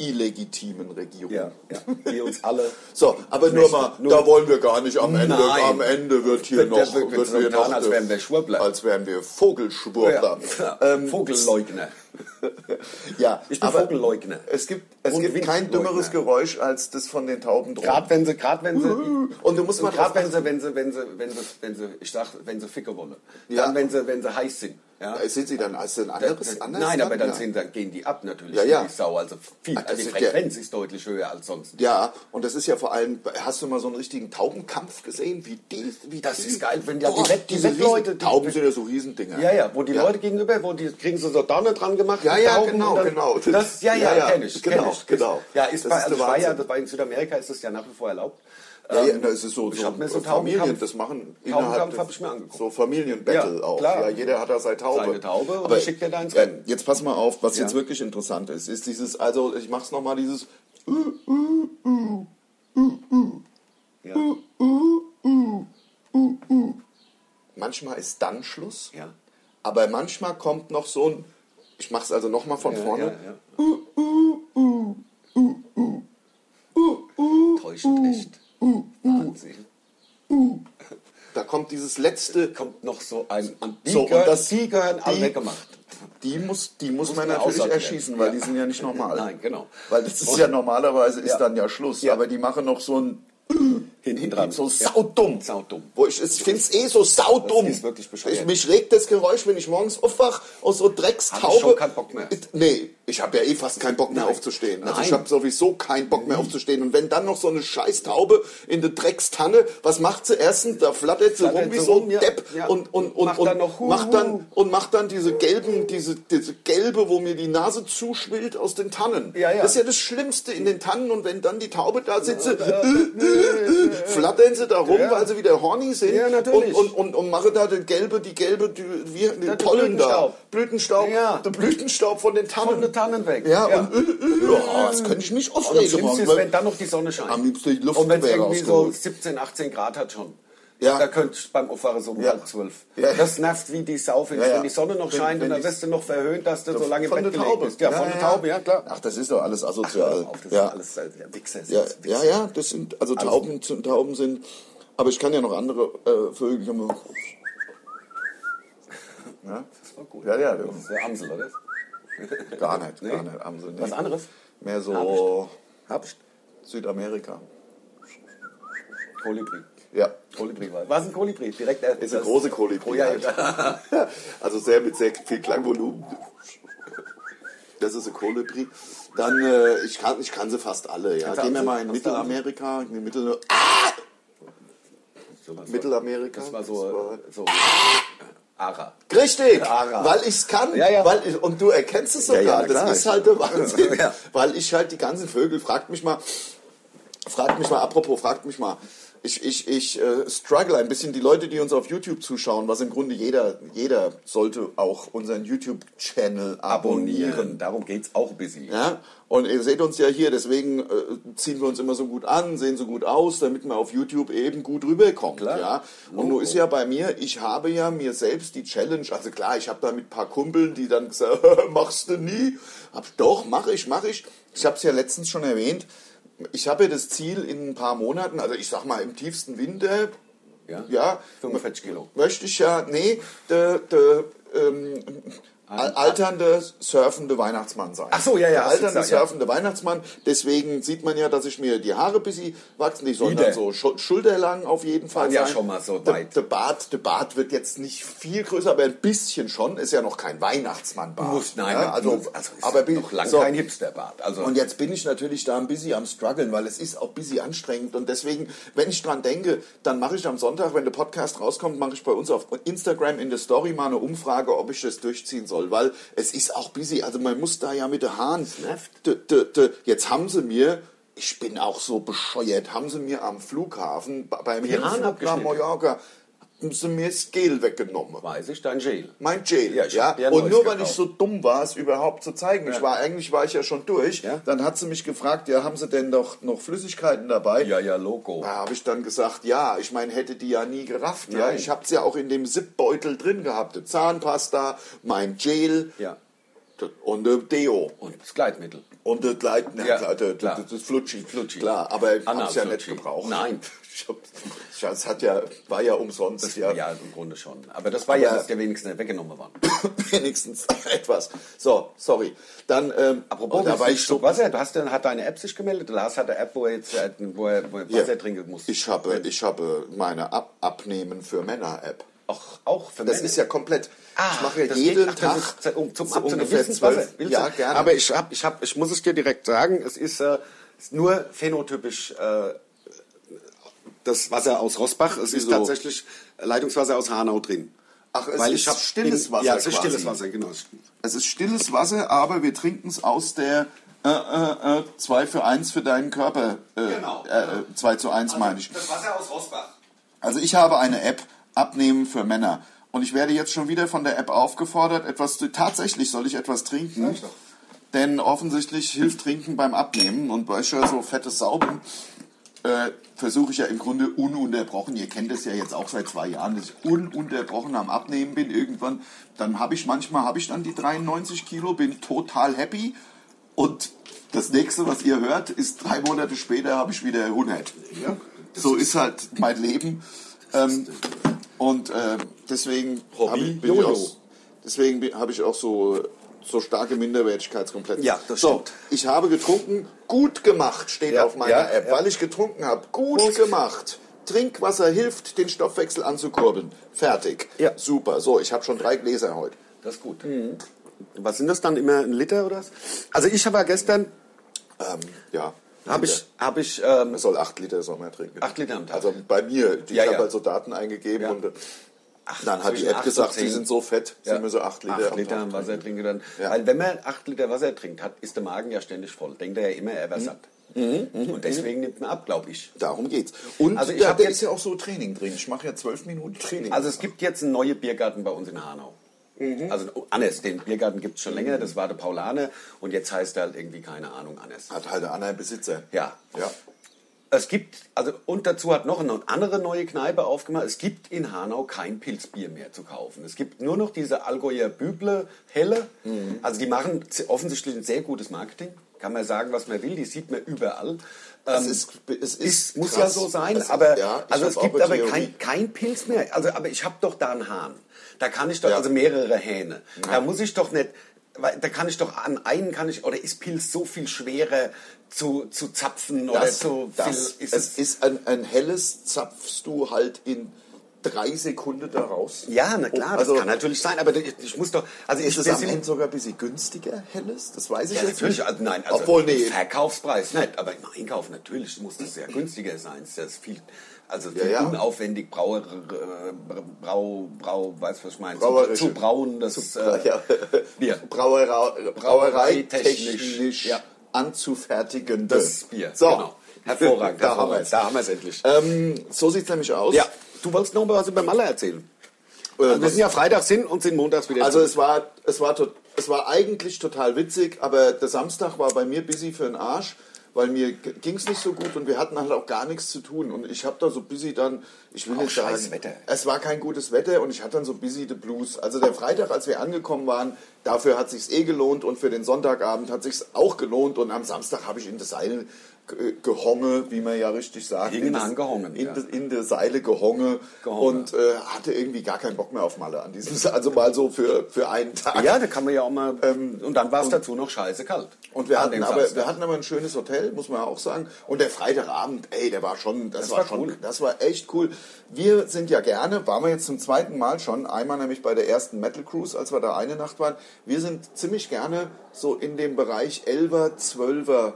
illegitimen Regierung. ja, ja, die uns alle... So, aber nur mal, Nur- da wollen wir gar nicht am Ende. Nein. Am Ende wird hier Wird- noch, wird- wird wird getan, noch, als wären wir Schwurbler. als wären wir Vogelschwurbler. Ja, Ähm, Vogelleugner. Ja, Ich bin aber Vogelleugner. Es gibt, es Und gibt kein dümmeres Geräusch als das von den Tauben drohen. Gerade wenn sie, gerade wenn sie, Und du musst mal gerade wenn sie, wenn sie, wenn sie, wenn sie, wenn sie, ich sag, wenn sie ficke wollen. Ja. Dann, wenn sie, wenn sie heiß sind. Ja. Äh, Sind sie dann als ein anderes? Dann- anderes Nein, aber dann, ja. sind, dann gehen die ab natürlich. Ja, ja. Die Sau, also viel. Das Also die ist der- Frequenz ist deutlich höher als sonst. Ja, und das ist ja vor allem, hast du mal so einen richtigen Taubenkampf gesehen? Wie die, wie Das die, ist geil, wenn die Boah, Wett- die Wettleute- Tauben sind ja so Riesendinger. Ja, ja, wo die Ja. Leute gegenüber, wo die kriegen sie so Donne dran gemacht. Ja, ja, Tauben, genau, dann- genau. Das, ja, ja, Ja, ja, kenn ich. genau, kenn ich. genau. Ja, ist Das bei, ist also ich war ja, das war in Südamerika ist das ja nach wie vor erlaubt. Ja, ja, Ähm, das ist so, ich so mir so Familien, das machen Taubenkampf des- hab ich mir angeguckt. So Familienbattle Ja, auch. klar. Ja, jeder hat da seine Taube. Seine Taube und Aber schickt er da ins ja, Rennen. Jetzt pass mal auf, was Ja. jetzt wirklich interessant ist, ist dieses, also ich mach's nochmal, dieses Ja, manchmal ist dann Schluss, ja. aber manchmal kommt noch so ein, ich mach's also nochmal von Ja, vorne. ja, ja. Täuschend echt. Wahnsinn. Da kommt dieses letzte, Kommt noch so ein. Und die, So, und gehören, das- die gehören alle weggemacht. die muss, die muss, Muss man natürlich erschießen, weil Ja. die sind ja nicht normal. Nein, genau. Weil das ist Und- ja normalerweise ist dann ja Schluss. Aber die machen noch so ein Hinten dran. so Ja. saudumm. Saudumm. Wo ich, ich finde es eh so saudumm. Das ist wirklich bescheuert. Ich, mich regt das Geräusch, wenn ich morgens aufwach aus so Dreckstaube. Hab ich schon keinen Bock mehr. Nee, ich habe ja eh fast keinen Bock mehr Nein. aufzustehen. Also Nein. ich habe sowieso keinen Bock mehr aufzustehen. Und wenn dann noch so eine scheiß Taube in der Dreckstanne, was macht sie erstens? Da flattert sie Flattert rum wie so ein ja. Depp Ja. und, und, und, Macht und dann noch macht dann und macht dann diese gelben, diese, diese gelbe, wo mir die Nase zuschwillt aus den Tannen. Ja, ja. Das ist ja das Schlimmste in den Tannen. Und wenn dann die Taube da sitzt, flattern sie da rum, Ja. weil sie wieder horny sind Ja, natürlich. und, und, und, und machen da den gelbe, die gelbe, die, wie, den Pollen da. Blütenstaub. Ja. der Blütenstaub von den Tannen. Von den Tannen weg. Ja, Ja. und äh, äh, ja, das könnte ich nicht aufregen. Schlimmste ist, weil- wenn dann noch die Sonne scheint. Am liebsten die Luft Und wenn es irgendwie so rausgeholt. 17, 18 Grad hat schon. Ja. Da könnte ich beim Aufwachen so um Ja. halb zwölf. Ja. Das nervt wie die Sau, Ja, ja. wenn die Sonne noch Wenn- scheint wenn und dann wirst du noch verhöhnt, dass du so lange im Bett Taube. bist. Ja, von der Taube, ja klar. Ach, das ist doch alles asozial. Auf, das ja. alles ja, Wichser. Ja, Wichser. ja, ja, das sind, also Tauben, sind- Tauben sind, aber ich kann ja noch andere äh, Vögel. Ja? Das war gut. Ja, ja, Das ist der Amsel, oder? gar nicht, Nee? gar nicht. Amsel, nee. Was anderes? Mehr so Habst Südamerika. Kolibri. Ja. Kolibri war. Was ein Kolibri? Direkt äh, Ist eine große Kolibri. Oh, ja, ja. also sehr mit sehr viel Klangvolumen. Das ist eine Kolibri. Dann, äh, ich, kann, ich kann sie fast alle. Ja. Gehen wir Amsel? mal in Mittelamerika. In Mittel So was war- Mittelamerika. Das war so, Das war- so Ara. Richtig, Ara. weil ich es kann. Ja, ja. Weil ich, und du erkennst es sogar. Ja, das ist halt der Wahnsinn. Weil ich halt die ganzen Vögel, fragt mich mal, fragt mich mal, apropos, fragt mich mal, ich, ich, ich äh, struggle ein bisschen. Die Leute, die uns auf YouTube zuschauen, was im Grunde jeder, jeder sollte auch unseren YouTube-Channel abonnieren. Darum geht's auch ein bisschen. Ja? Und ihr seht uns ja hier, deswegen äh, ziehen wir uns immer so gut an, sehen so gut aus, damit man auf YouTube eben gut rüberkommt. Klar. Ja? Und nun ist ja bei mir, ich habe ja mir selbst die Challenge, also klar, ich habe da mit ein paar Kumpeln, die dann gesagt machst du nie? Hab, doch, mache ich, mache ich. Ich habe es ja letztens schon erwähnt, ich habe ja das Ziel in ein paar Monaten, also ich sag mal im tiefsten Winter, Ja? ja, 45 Kilo. möchte ich ja, nee, der, der ähm, alternde, surfende Weihnachtsmann sein. Ach so, ja, ja, alternde, gesagt, ja. surfende Weihnachtsmann. Deswegen sieht man ja, dass ich mir die Haare ein bisschen wachsen. Die sollen dann so schu schulterlang auf jeden Fall ja sein. schon mal so weit. der, Bart, der Bart wird jetzt nicht viel größer, aber ein bisschen schon. Ist ja noch kein Weihnachtsmannbart. Muss, nein, ja, also, also ist aber noch lange so. kein Hipsterbart. Also Und jetzt bin ich natürlich da ein bisschen am struggeln, weil es ist auch ein bisschen anstrengend. Und deswegen, wenn ich dran denke, dann mache ich am Sonntag, wenn der Podcast rauskommt, mache ich bei uns auf Instagram in der Story mal eine Umfrage, ob ich das durchziehen soll. Weil es ist auch busy. Also man muss da ja mit der Hahn. Jetzt haben sie mir, ich bin auch so bescheuert, haben sie mir am Flughafen bei- beim Hinflug nach. Mallorca, haben sie mir das Gel weggenommen. weiß ich, dein Gel. Mein Jail, Ja, ja. ja Und nur weil gekauft. ich so dumm war, es überhaupt zu zeigen. Ich war, eigentlich war ich ja schon durch. Ja. Dann hat sie mich gefragt, ja, haben sie denn doch noch Flüssigkeiten dabei? Ja, ja, Logo. Da habe ich dann gesagt, ja, ich meine, hätte die ja nie gerafft. Ja, ich habe es ja auch in dem Zipbeutel drin gehabt. Zahnpasta, mein Gel Ja. und der Deo. Und das Kleidmittel. Und das Gleit, na, Ja, klar, der, klar. das, das Flutschi. Flutschi. Klar, aber ich habe es ja nicht gebraucht. Nein. Das hat ja, war ja umsonst. ja. Ja, im Grunde schon. Aber das war ja, Aber- dass der wenigstens weggenommen war. wenigstens etwas. So, sorry. Dann, ähm, Apropos, oh, da war ich so. Wasser. Du hast dann, hat deine App sich gemeldet? Lars hat eine App, wo er jetzt äh, wo er, wo er Ja. Wasser trinken muss. Ich habe, ich habe meine Ab Abnehmen für Männer App. auch, auch für Das Männer. ist ja komplett. Ah, ich mache ja das jeden geht- ach, Tag das um, zum so ungefähr zwölf. Ja, gerne. Aber ich, hab, ich, hab, ich muss es dir direkt sagen, es ist, äh, ist nur phänotypisch äh, das Wasser aus Rosbach. Es ist Wieso? tatsächlich Leitungswasser aus Hanau drin. Ach, es Weil ist ich hab stilles in- Wasser Ja, es ist quasi. stilles Wasser, genau. es ist stilles Wasser, aber wir trinken es aus der äh, äh, äh, 2 für 1 für deinen Körper. Äh, Genau. Äh, 2 zu 1 meine ich. Das Wasser aus Rosbach. Also ich habe eine App, Abnehmen für Männer. Und ich werde jetzt schon wieder von der App aufgefordert, etwas zu, tatsächlich soll ich etwas trinken. Denn offensichtlich hilft Trinken beim Abnehmen. Und bei so fettes Sauben äh, versuche ich ja im Grunde ununterbrochen, ihr kennt es ja jetzt auch seit zwei Jahren, dass ich ununterbrochen am Abnehmen bin irgendwann. Dann habe ich manchmal, habe ich dann die 93 Kilo, bin total happy. Und das nächste, was ihr hört, ist drei Monate später habe ich wieder 100. so ist halt mein Leben. Ähm, und äh, deswegen Hobby hab ich, ich auch, deswegen bin- habe ich auch so, so starke Minderwertigkeitskomplexe. Ja, das so, stimmt. ich habe getrunken, gut gemacht steht Ja, auf meiner ja, App, ja. weil ich getrunken habe. Gut Prost. gemacht. Trinkwasser hilft, den Stoffwechsel anzukurbeln. Fertig. Ja. Super. So, ich habe schon drei Gläser heute. Das ist gut. Was sind das dann immer ein Liter oder was? Also ich habe ja gestern Ähm, ja. habe ich habe ich ähm, Man soll acht Liter man trinken. Acht Liter am Tag. Also bei mir, ich Ja, habe ja. halt so Daten eingegeben Ja. und äh, dann hat die App acht gesagt, sie sind so fett, Ja. sind wir so acht Liter. acht Liter Wasser trinken. dann. Ja. Weil wenn man acht Liter Wasser trinkt, hat, ist der Magen ja ständig voll. Denkt er ja immer, er wäre satt. Und deswegen nimmt man ab, glaube ich. Darum geht's. Und Also ich da, da jetzt- ist ja auch so Training drin. Ich mache ja zwölf Minuten Training. Also es gibt jetzt einen neuen Biergarten bei uns in Hanau. Also Annes, den Biergarten gibt es schon länger, das war der Paulane und jetzt heißt er halt irgendwie, keine Ahnung, Annes. hat halt der andere Besitzer. Ja. Ja. Es gibt, also und dazu hat noch eine andere neue Kneipe aufgemacht. Es gibt in Hanau kein Pilzbier mehr zu kaufen. Es gibt nur noch diese Allgäuer Büble Helle. Also die machen offensichtlich ein sehr gutes Marketing. Kann man sagen, was man will. Die sieht man überall. Es Ähm, ist, es ist ist, muss krass. ja so sein, Es ist- aber ja, ich also es gibt aber kein, kein Pilz mehr. Also, aber ich habe doch da einen Hahn. Da kann ich doch, Ja. also mehrere Hähne. Da muss ich doch nicht, da kann ich doch an einen kann ich, oder ist Pilz so viel schwerer zu, zu zapfen oder das, zu das, viel, ist es ist ein, ein helles, zapfst du halt in drei Sekunden daraus. Ja, na klar, Also- das kann natürlich sein, aber ich, ich muss doch, also Ist es am Ende sogar ein bisschen günstiger, helles? Das weiß ich ja, jetzt natürlich, nicht. also nein, also Obwohl, nee. Verkaufspreis nicht, aber im Einkauf natürlich muss das sehr günstiger sein. Das ist viel, also viel Ja, ja. unaufwendig Brauer, äh, Brau, Brau, weißt was ich meine? Zu, zu brauen, das äh, ja. Bier. Brauerei, Brauerei Brauereitechnisch, technisch ja. anzufertigen. Das Bier, So, genau. Hervorragend, Da haben hervorragend. wir's. Da haben wir es endlich. Ähm, so sieht's nämlich aus. Ja, du wolltest noch mal was über Malle erzählen. Äh, Also wir sind ja freitags hin und sind montags wieder Also es war, es war, es war eigentlich total witzig, aber der Samstag war bei mir busy für den Arsch, weil mir ging es nicht so gut und wir hatten halt auch gar nichts zu tun. Und ich habe da so busy dann, ich will Auch nicht sagen, Wetter. es war kein gutes Wetter und ich hatte dann so busy the Blues. Also der Freitag, als wir angekommen waren, dafür hat sich's eh gelohnt und für den Sonntagabend hat sich's auch gelohnt und am Samstag habe ich in das Seil gehonge, wie man ja richtig sagt. Hingen in das- an gehongen, In, ja. in der Seile gehonge, Gehonge. und äh, hatte irgendwie gar keinen Bock mehr auf Malle an diesem, also mal so für, für einen Tag. Ja, da kann man ja auch mal. und dann war es dazu noch scheiße kalt. Und wir hatten, aber, Samstag. wir hatten aber ein schönes Hotel, muss man ja auch sagen. Und der Freitagabend, ey, der war schon, das, Das war, war schon, cool. das war echt cool. Wir sind ja gerne, waren wir jetzt zum zweiten Mal schon, einmal nämlich bei der ersten Metal Cruise, als wir da eine Nacht waren. Wir sind ziemlich gerne so in dem Bereich 11er, 12er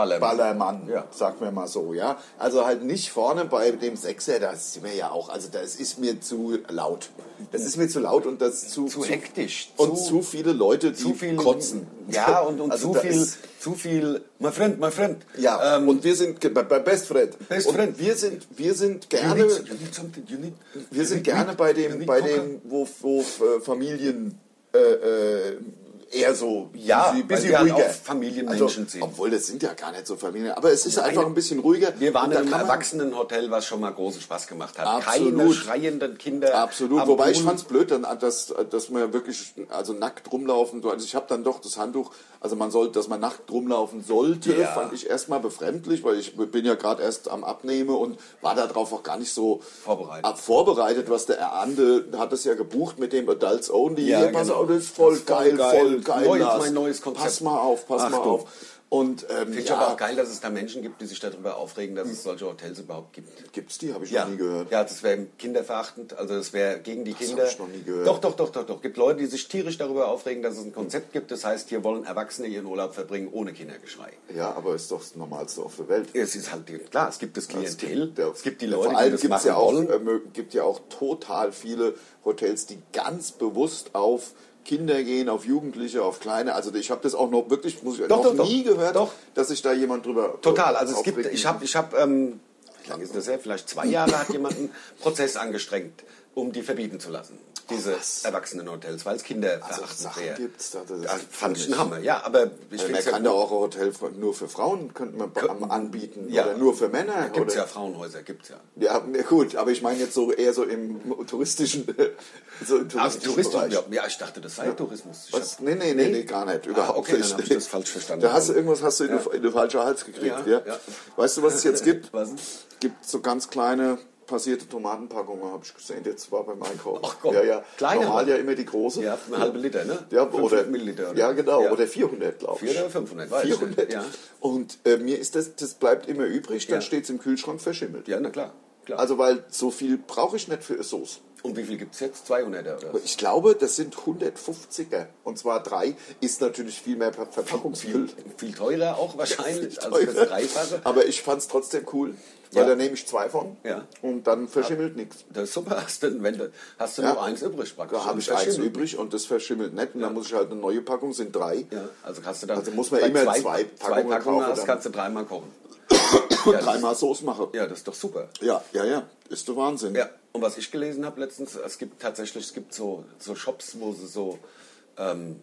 Ballermann. Ballermann, Ja. sagen wir mal so, ja. Also halt nicht vorne bei dem Sechser, da sind wir ja auch, also das ist mir zu laut. Das ist mir zu laut und das zu, Zu hektisch, und zu- zu, viele Leute, die zu viel kotzen. Ja, und, und Also zu viel, ist- zu viel. My friend, my friend. Ja, Ähm, und wir sind bei, Best Friend. Best und Friend. Wir sind, wir sind you gerne, need, you need something, you need, wir you sind gerne bei you dem, bei dem, wo, wo äh, Familien äh, äh, eher so Ja, busy, weil busy wir halt ruhiger. auch Familienmenschen also, sind. Obwohl das sind ja gar nicht so Familien, aber es ist einfach ein bisschen ruhiger. Wir waren in einem Erwachsenenhotel, was schon mal großen Spaß gemacht hat. Absolut. Keine schreienden Kinder. Absolut, wobei ich Pool. fand es blöd, dann, dass, dass man wirklich also nackt rumlaufen. Also ich habe dann doch das Handtuch, also man sollte, dass man nackt rumlaufen sollte, Ja. fand ich erstmal befremdlich, weil ich bin ja gerade erst am Abnehmen und war darauf auch gar nicht so Vorbereitet. vorbereitet, was der Ande hat es ja gebucht mit dem Adults Only. Ja, genau. das ist voll voll geil, geil. voll geil. Neues, Lars. mein neues Konzept. Pass mal auf, pass mal Achtung. auf. Und ähm, Finde ich ja, aber auch geil, dass es da Menschen gibt, die sich darüber aufregen, dass es solche Hotels überhaupt gibt. gibt's die? Habe ich Ja, noch nie gehört. ja, das wäre kinderverachtend, also das wäre gegen die Kinder. hab ich noch nie gehört. Doch, doch, doch, doch, doch. Gibt Leute, die sich tierisch darüber aufregen, dass es ein Konzept gibt. Das heißt, hier wollen Erwachsene ihren Urlaub verbringen ohne Kindergeschrei. Ja, aber ist doch das Normalste auf der Welt. Es ist halt klar, es gibt das Klientel, der- es gibt die ja, Leute, vor allem die das machen ja auch, wollen. äh, gibt ja auch total viele Hotels, die ganz bewusst auf Kinder gehen, auf Jugendliche, auf Kleine. Also ich habe das auch noch wirklich muss ich, Doch, noch doch, nie doch. gehört, Doch. dass sich da jemand drüber Total, also es gibt, ich habe, ich habe, ähm, wie lange ist das her? Vielleicht zwei Jahre hat jemand einen Prozess angestrengt, um die verbieten zu lassen. Diese was? Erwachsenenhotels, weil es Kinder Also Sachen wäre. gibt's da, das Ja, ist fand ich einen Hammer, ja, aber ich man finde kann da auch ein Hotel für- nur für Frauen könnte man anbieten Ja. oder nur für Männer. Gibt es ja Frauenhäuser, gibt es ja. Ja, gut, aber ich meine jetzt so eher so im touristischen, so im Also touristischen Tourismus, Bereich. ja, ja, ich dachte, das sei Tourismus. Ich Was? hab- Nee, nee, nee, nee, gar nicht. Überhaupt okay, dann nicht. hab ich das falsch verstanden. Da hast du irgendwas hast du in, Ja. den, in den falschen Hals gekriegt. Ja, Ja, ja. Weißt du, was es jetzt gibt? Was denn? gibt so ganz kleine passierte Tomatenpackungen, habe ich gesehen. Jetzt war beim Einkaufen. Ach komm, ja, ja. kleine Normal ja immer die große. Ja, eine halbe Liter, ne? Ja, 500 oder, Milliliter. Oder? ja, genau. Ja. Oder 400, glaube ich. 400 oder 500, weiß ich 400. nicht. Ja. Und äh, mir ist das, das bleibt immer übrig, dann Ja. steht es im Kühlschrank verschimmelt. Ja, na klar. klar. Also, weil so viel brauche ich nicht für Sauce. Und wie viel gibt es jetzt? 200er oder was? Ich glaube, das sind 150er. Und zwar drei. Ist natürlich viel mehr Ver- Verpackungsmüll. Viel teurer auch wahrscheinlich, also Teurer. das Dreifache. Aber ich fand es trotzdem cool, weil Ja. da nehme ich zwei von Ja. und dann verschimmelt nichts. Das ist super, hast du, wenn du, hast du Ja. nur eins übrig praktisch. Da habe ich eins übrig und das verschimmelt nicht. Und dann muss ich halt eine neue Packung, sind drei. Ja, also hast du dann Also muss man immer zwei, zwei zwei Packungen Packungen kaufen, hast, kannst du dreimal kochen. Und dreimal Soße mache. Ja, das ist doch super. Ja, ja, ja. Ist der Wahnsinn. Ja, und was ich gelesen habe letztens, es gibt tatsächlich, es gibt so, so Shops, wo sie so ähm,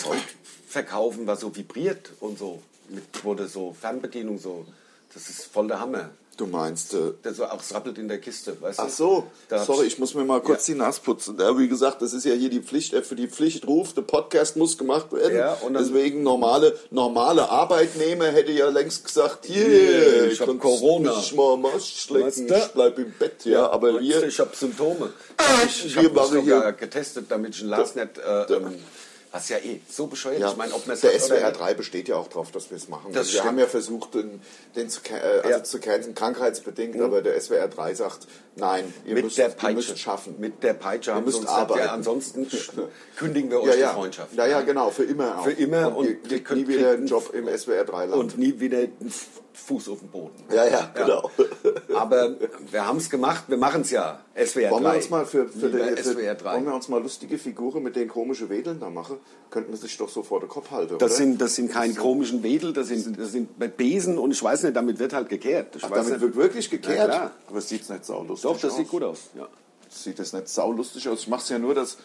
Zeug verkaufen, was so vibriert und so, mit, wo du so Fernbedienung so, das ist voll der Hammer. Du meinst, äh, Der so auch rappelt in der Kiste, weißt du? ach so, Da hab sorry, ich- ich muss mir mal kurz die Nase putzen. Ja, wie gesagt, das ist ja hier die Pflicht, äh, für die Pflicht ruft, der Podcast muss gemacht werden. Ja, und Deswegen normale, normale Arbeitnehmer hätte ja längst gesagt, hier, Hier, ich hab Corona. mich mal schlecken, ich bleib im Bett, ja, aber Weißt du, wir, Ich habe Symptome. Ich, ich Wir habe mich sogar hier- getestet, damit ich ein Lars nicht, äh, ähm, was ja eh so bescheuert. Ja, ich meine, ob der SWR nicht. 3 besteht ja auch darauf, dass wir es machen. Das wir stimmt. haben ja versucht, den, den zu, äh, also Ja. Mhm. zu canceln, krankheitsbedingt, aber der SWR 3 sagt, nein, ihr mit müsst, der ihr Peitsche. müsst schaffen. Mit der Peitsche haben müsst gesagt, ja, arbeiten. ansonsten kündigen wir euch ja, die. Freundschaft. Ja, ja, genau, für immer auch. Für immer Und, und ihr wir kriegt können- nie wieder einen Job im SWR 3 Land. Und nie wieder Fuß auf dem Boden. Ja, ja, genau. Aber wir haben es gemacht, wir machen es ja. SWR 3. Wollen wir uns mal für, für, für SWR 3. wollen wir uns mal lustige Figuren mit den komischen Wedeln da machen? Könnten wir sich doch so vor den Kopf halten, Das oder? sind, das sind keine komischen Wedel, das sind, das sind Besen und ich weiß nicht, damit wird halt gekehrt. Ich Ach, damit nicht. wird wirklich gekehrt? Ja. Aber es sieht nicht saulustig Doch, das aus. sieht gut aus. Ja. Sieht das nicht saulustig aus? Ich mach's ja nur, dass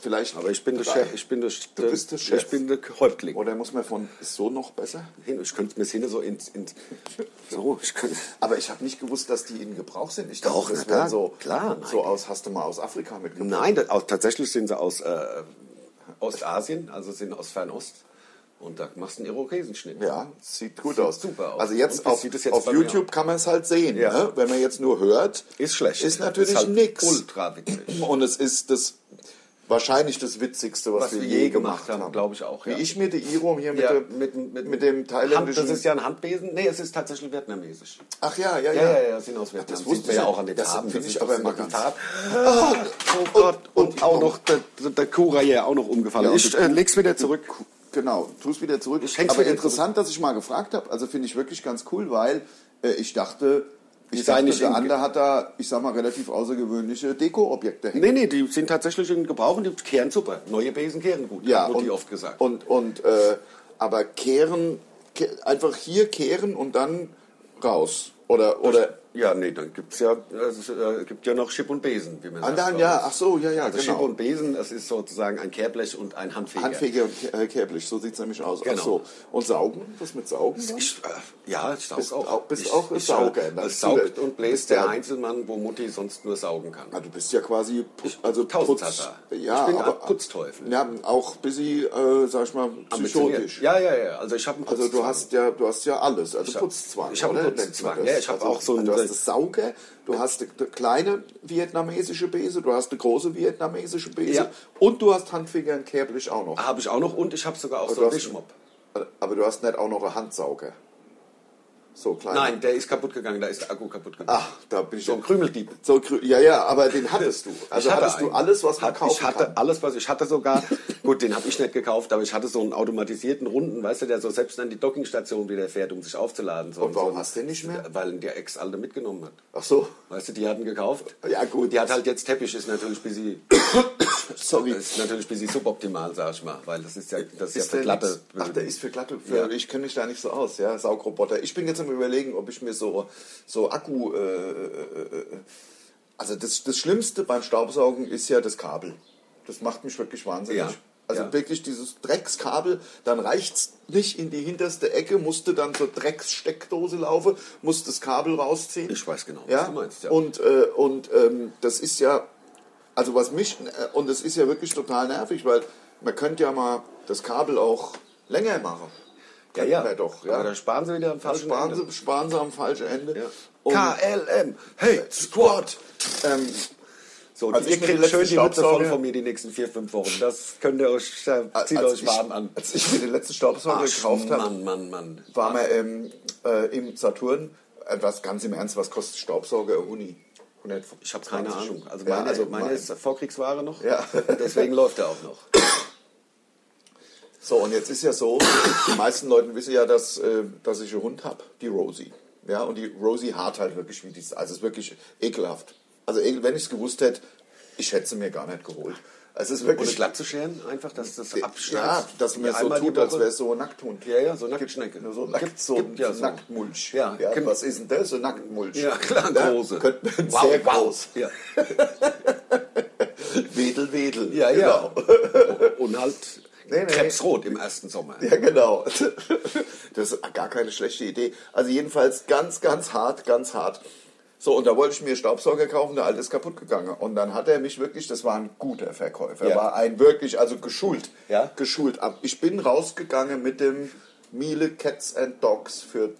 vielleicht... Aber ich bin der Chef. Ich bin der, bist der Chef. Ich bin der Häuptling. Oder muss man von... Ist so noch besser? Hin, ich könnte mir das hin so ins, ins so, ich könnte, Aber ich habe nicht gewusst, dass die in Gebrauch sind. Ich Doch, dachte, das na klar, so, klar, so nein. aus, hast du mal aus Afrika mitgebracht? Nein, das, auch, tatsächlich sind sie aus äh, Ostasien, also sind aus Fernost. Und da machst du einen Irokesenschnitt. Ja, sieht gut Sieht aus. super aus. Also jetzt auf, sieht es jetzt auf YouTube kann man es halt sehen. Ja. Ne? Wenn man jetzt nur hört, Ist schlecht. ist natürlich ist halt nix. Ultra witzig. Und es ist das wahrscheinlich das Witzigste, was, Was wir wir je gemacht gemacht haben, haben. glaub ich auch, Wie ja. ich mir die Irom hier mit, Ja, der, mit, mit, mit dem Hand, thailändischen... das ist ja ein Handbesen. Nee, es ist tatsächlich vietnamesisch. Ach ja, ja, Ja, ja. ja, ja, sind aus Vietnam. das wusste Sieht man ich ja auch an den Das finde ich aber immer ganz- Farben. Oh Gott. Und auch noch der, der Kuraje auch noch umgefallen. Ja, und ich die äh, leg's wieder zurück. Genau, tu es wieder zurück. Aber wieder interessant, dass ich mal gefragt habe. Also finde ich wirklich ganz cool, weil äh, ich dachte, ich in- Ander hat da, ich sag mal, relativ außergewöhnliche Deko-Objekte hängen. Nee, nee, die sind tatsächlich in Gebrauch und die kehren super. Neue Besen kehren gut. Ja, wurde und, die oft gesagt. Und, und äh, aber kehren, ke einfach hier kehren und dann raus. Oder, oder ja, nee, dann gibt's ja, es äh, gibt ja noch Chip und Besen, wie man Ah, sagt. dann, ja, ach so, ja, ja, Also genau. Chip und Besen, das ist sozusagen ein Kehrblech und ein Handfeger. Handfeger äh, Kehrblech, so sieht es nämlich aus. Genau. Ach so. Und saugen? Was mit saugen? Ich, äh, ja, ich saug Bist auch. bist ich, auch ein ich, Sauger, äh, dann. Es saugt und bläst der Einzelmann, wo Mutti sonst nur saugen kann. Ah, du bist ja quasi pu- also Putz, ja, Ich bin aber, ein Putzteufel. Ja, auch ein bisschen, äh, sag ich mal, psychotisch. Ja, ja, ja. Also ich habe einen Also du hast ja, du hast ja alles, also Ich Putzzwang. ich hab einen oder? Putzzwang, ja, ich hab also, auch so einen- Du hast das Sauger, du hast eine kleine vietnamesische Bese, du hast eine große vietnamesische Bese Ja. und du hast Handfinger und Kerblich auch noch. Habe ich auch noch und ich habe sogar auch Aber so einen Wischmopp. Aber du hast nicht auch noch einen Handsauger. So klein. Nein, der ist kaputt gegangen, da ist der Akku kaputt gegangen. Ach, da bin ich So ein Krümeldieb. So, grü- ja, ja, aber den hattest du. Also hatte hattest du einen. alles, was man Hat- kaufen Ich hatte kann. alles, was ich hatte sogar. gut, den habe ich nicht gekauft, aber ich hatte so einen automatisierten Runden, weißt du, der so selbst an die Dockingstation wieder fährt, um sich aufzuladen. So Und warum so, hast du den nicht mehr? Weil der Ex-Alte mitgenommen hat. Ach so, Weißt du, die hatten gekauft. Ja, gut. Die hat halt jetzt Teppich, ist natürlich ein bisschen, sorry. ist natürlich ein bisschen suboptimal, sag ich mal. Weil das ist ja, das ist ja Ist für der glatte. Ach, der ist für glatte. Für, Ja. Ich kenne mich da nicht so aus, ja, Saugroboter. Ich bin jetzt am überlegen, ob ich mir so, so Akku. Äh, äh, äh, also das, das Schlimmste beim Staubsaugen ist ja das Kabel. Das macht mich wirklich wahnsinnig. Ja. Also Ja. wirklich dieses Dreckskabel, dann reicht's nicht in die hinterste Ecke, musste dann zur Dreckssteckdose laufen, musste das Kabel rausziehen. Ich weiß genau, was ja? du meinst, ja. Und, äh, und ähm, das ist ja, also was mich, äh, und das ist ja wirklich total nervig, weil man könnte ja mal das Kabel auch länger machen. Ja, ja. wir doch, ja. Aber da sparen sie wieder am falschen sparen, Ende. sie, sparen sie am falschen Ende. Ja. Und, KLM, hey, Squad. ähm, So, Als ihr ich mir die kriegt letzten schön die Mütze voll von mir die nächsten vier, fünf Wochen. Das könnt ihr euch, äh, zieht als euch ich, warm an. Als ich mir den letzten Staubsauger gekauft habe, Mann, Mann, Mann. war man ähm, äh, im Saturn, äh, was ganz im Ernst, was kostet Staubsauger Uni? 100, Ich habe keine Ahnung. Also Ja, meine, also meine mein- ist Vorkriegsware noch. Ja. Deswegen läuft er auch noch. So, und jetzt ist ja so, die meisten Leute wissen ja, dass, äh, dass ich einen Hund habe, die Rosie. Ja, und die Rosie hart halt wirklich wie die, also es ist wirklich ekelhaft. Also wenn ich es gewusst hätte, ich hätte sie mir gar nicht geholt. Es ist wirklich... glatt zu scheren, einfach, dass das ja, abschneidet. dass man so Einmal die tut, als wäre es so ein Nackthund. Ja, ja, so Nacktschnecke. So, nackt, Gibt- so gibt ja so. Nacktmulch. Ja, ja was ist denn das? Ein Nacktmulch. Ja, klar, Ja, große. Könnte man Wow, sehr wow. groß. Ja. Wedel, wedel. Ja, ja. Genau. Und halt Nee, nee. krebsrot im ersten Sommer. Ja, genau. Das ist gar keine schlechte Idee. Also jedenfalls ganz, ganz hart, ganz hart. So, und da wollte ich mir Staubsauger kaufen, der alte ist kaputt gegangen. Und dann hat er mich wirklich, das war ein guter Verkäufer, Ja. war ein wirklich, also geschult, Ja. geschult. Ich bin rausgegangen mit dem Miele Cats and Dogs für,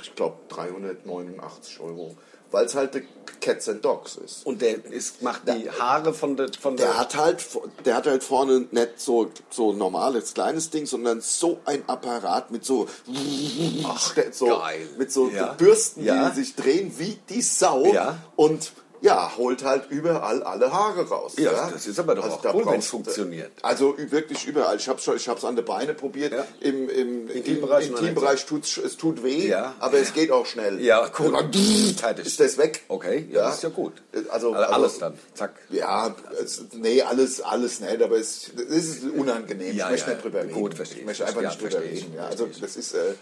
ich glaube, 389 Euro. Weil es halt der Cats and Dogs ist. Und der ist, macht die Haare von der... Von Der der hat halt, der hat halt vorne nicht so, so normales kleines Ding, sondern so ein Apparat mit so, so geil. mit so Ja. Bürsten, Ja. die sich drehen wie die Sau. Ja. Und ja, holt halt überall alle Haare raus. Ja, Ja, das ist aber doch auch da cool, wenn's du- funktioniert. Also wirklich überall. Ich habe schon, ich habe es an der Beine probiert. Ja. Im, im Intimbereich im Intimbereich tut's, es tut weh, Ja. aber es geht auch schnell. Ja, cool. Dann Fertig. Ist das weg? Okay, ja, das ist ja gut. Also, Also alles dann, zack. Ja, es, nee, alles, alles nicht, aber es, es ist unangenehm. Ich möchte nicht drüber reden. gut, verstehe ich möchte einfach Ja, nicht drüber reden. Ja, also das ist. Äh,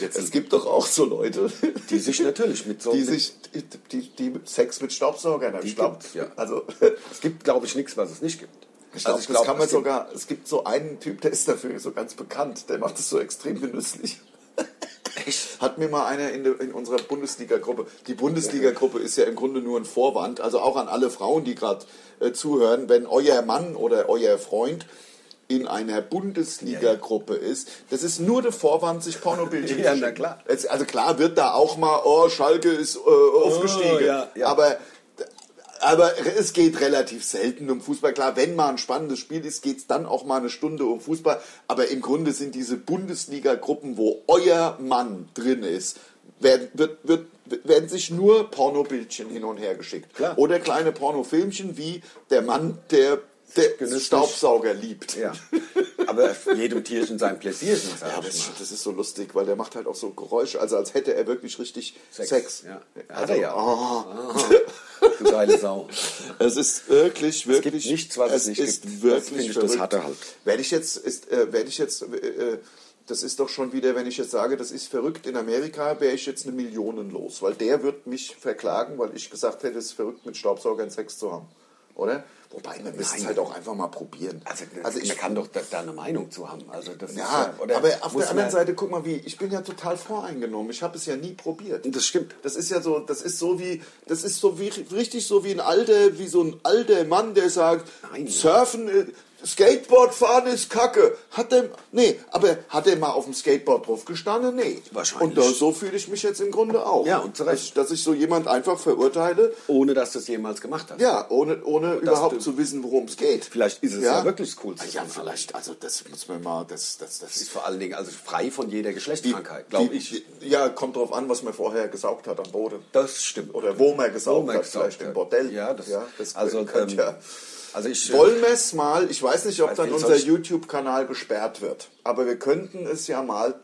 es gibt doch auch so Leute, Die sich natürlich mit so... die sich, die, die Sex mit Staubsaugern haben. Ich glaube, ja. also Es gibt, glaube ich, nichts, was es nicht gibt. ich glaube, Also das kann man es gibt- sogar. Es gibt so einen Typ, der ist dafür so ganz bekannt. Der macht es so extrem genüsslich. Echt? Hat mir mal einer in, der, in unserer Bundesliga-Gruppe. Die Bundesliga-Gruppe ist ja im Grunde nur ein Vorwand. Also auch an alle Frauen, die gerade äh, zuhören, wenn euer Mann oder euer Freund in einer Bundesliga-Gruppe ist, das ist nur der Vorwand, sich Pornobildchen Ja, zu schicken. klar. Jetzt, also klar wird da auch mal, oh, Schalke ist äh, aufgestiegen. Oh, ja, ja. Aber aber es geht relativ selten um Fußball. Klar, wenn mal ein spannendes Spiel ist, geht es dann auch mal eine Stunde um Fußball. Aber im Grunde sind diese Bundesliga-Gruppen, wo euer Mann drin ist, werden, wird, wird, werden sich nur Pornobildchen hin und her geschickt. Klar. Oder kleine Pornofilmchen wie der Mann, der, der Genüsslich. Staubsauger liebt. Ja. Aber jedem Tierchen sein Pläsierchen, sag Ja, das, das ist so lustig, weil der macht halt auch so Geräusche, also als hätte er wirklich richtig Sex. Ja. Hat Also, er ja. oh. Du geile Sau. Es ist wirklich, wirklich. gibt nichts, was es nicht ist gibt. Das wirklich finde ich, das hat er halt. Werde ich jetzt, ist, äh, werde ich jetzt, äh, das ist doch schon wieder, wenn ich jetzt sage, das ist verrückt in Amerika, wäre ich jetzt eine Million los, weil der wird mich verklagen, weil ich gesagt hätte, es ist verrückt, mit Staubsaugern Sex zu haben. Oder? Wobei, man müsste es halt auch einfach mal probieren. Also, Also man ich kann doch da, da eine Meinung zu haben. Also das ist ja, oder aber auf der anderen Seite, guck mal, wie ich bin ja total voreingenommen. Ich habe es ja nie probiert. Das stimmt. Das ist ja so, das ist so wie, das ist so wie richtig so wie ein alter, wie so ein alter Mann, der sagt, Nein. Surfen, äh, Skateboard fahren ist Kacke. Hat der, nee, aber hat er mal auf dem Skateboard drauf gestanden? Nee. Wahrscheinlich. Und da, so fühle ich mich jetzt im Grunde auch. Ja, und zu Recht. Dass, ich- dass ich so jemand einfach verurteile, Ohne dass du es jemals gemacht hast. ja, ohne, ohne überhaupt zu wissen, worum es geht. Vielleicht ist es ja, wirklich das Coolste. Ja, allem. vielleicht, also das muss man mal, das, das, das Das ist vor allen Dingen also frei von jeder Geschlechtskrankheit, glaube ich. Ja, kommt drauf an, was man vorher gesaugt hat am Boden. Das stimmt. Oder wo man gesaugt Wo man hat, gesaugt vielleicht im hat. Bordell. Ja, das, Ja, das also, könnte ähm, ja. Also ich, Wollen wir es mal, ich weiß nicht, ob Weiß dann nicht, unser YouTube-Kanal gesperrt wird, aber wir könnten es ja mal,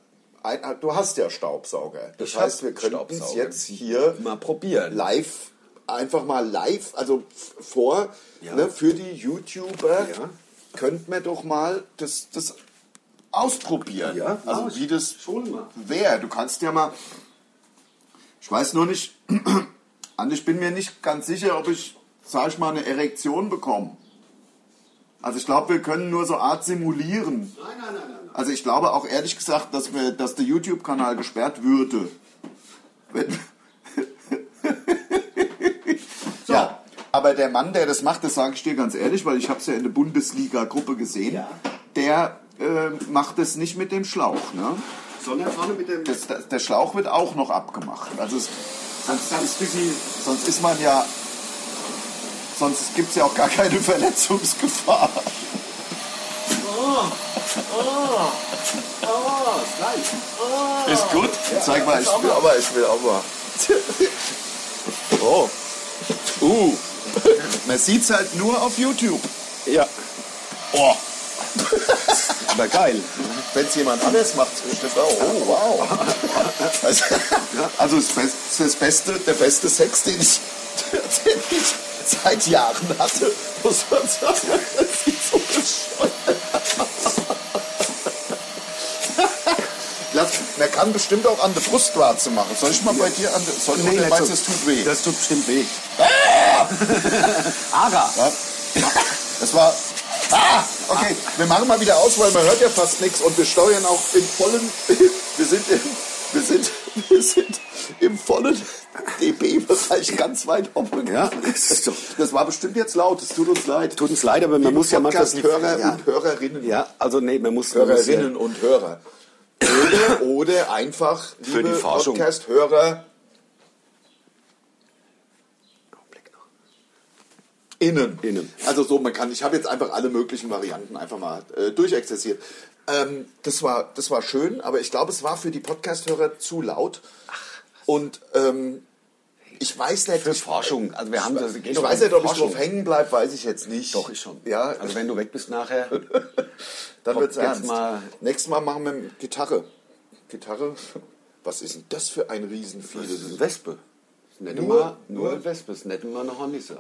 ein, du hast ja Staubsauger. Das Ich heißt, wir könnten es jetzt hier mal probieren. live, einfach mal live, also vor, Ja. ne, für die YouTuber, Ja. könnten wir doch mal das, das ausprobieren. Ja, also mach ich. wie das wäre. Du kannst ja mal, ich weiß nur nicht, Andi, ich bin mir nicht ganz sicher, ob ich, sag ich mal, eine Erektion bekomme. Also ich glaube, wir können nur so Art simulieren. Nein, nein, nein, nein. Also ich glaube auch ehrlich gesagt, dass, wir, dass der YouTube-Kanal gesperrt würde. Wenn Ja, aber der Mann, der das macht, das sage ich dir ganz ehrlich, weil ich habe es ja in der Bundesliga-Gruppe gesehen, Ja. der äh, macht es nicht mit dem Schlauch. Ne? Sondern vorne mit dem... Das, das, der Schlauch wird auch noch abgemacht. Also es, sonst, sonst, sonst ist man ja, sonst gibt es ja auch gar keine Verletzungsgefahr. Ist gut? Zeig mal, ich will aber, ich will auch mal. Oh. Uh. Man sieht es halt nur auf YouTube. Ja, Oh. aber geil. Wenn es jemand anders macht, bestimmt auch. Oh, wow. Also, also das Beste, der beste Sex, den ich, den ich seit Jahren hatte, muss man sagen. Das sieht so bescheuert man kann bestimmt auch an der Brustwarze machen. Soll ich mal bei dir an der... Soll, nee, oder nicht meinst es tut weh? Das tut bestimmt weh. Ara. Ja. Das war. Ah! Okay, wir machen mal wieder aus, weil man hört ja fast nichts und wir steuern auch im vollen. Wir sind im, wir sind, wir sind im vollen DB-Bereich ganz weit oben. Ja, das doch... Das war bestimmt jetzt laut, es tut uns leid. Tut uns leid, aber man Liebe muss ja manchmal... Podcast-Hörer ja. und Hörerinnen. ja, also nee, man muss... man muss ja- Hörerinnen und Hörer. Oder, oder einfach, Für die liebe Forschung. Podcast-Hörer, Augenblick noch. Innen. Innen. Also so, man kann, ich habe jetzt einfach alle möglichen Varianten einfach mal äh, durchexerziert. Ähm, das, war, das war schön, aber ich glaube, es war für die Podcast-Hörer zu laut. Und ähm, ich weiß nicht. Für Forschung. Also wir haben das. ich doch weiß nicht, ob ich Forschung. drauf hängen bleibe, weiß ich jetzt nicht. Doch, ich schon. Ja, Also wenn du weg bist nachher. dann wird's ernst. mal- Nächstes Mal machen wir Gitarre. Gitarre. Was ist denn das für ein Riesenvieh? Das ist eine Wespe. Das nicht Nur- immer, nur nur- eine Wespe, das ist nicht immer eine Hornisse.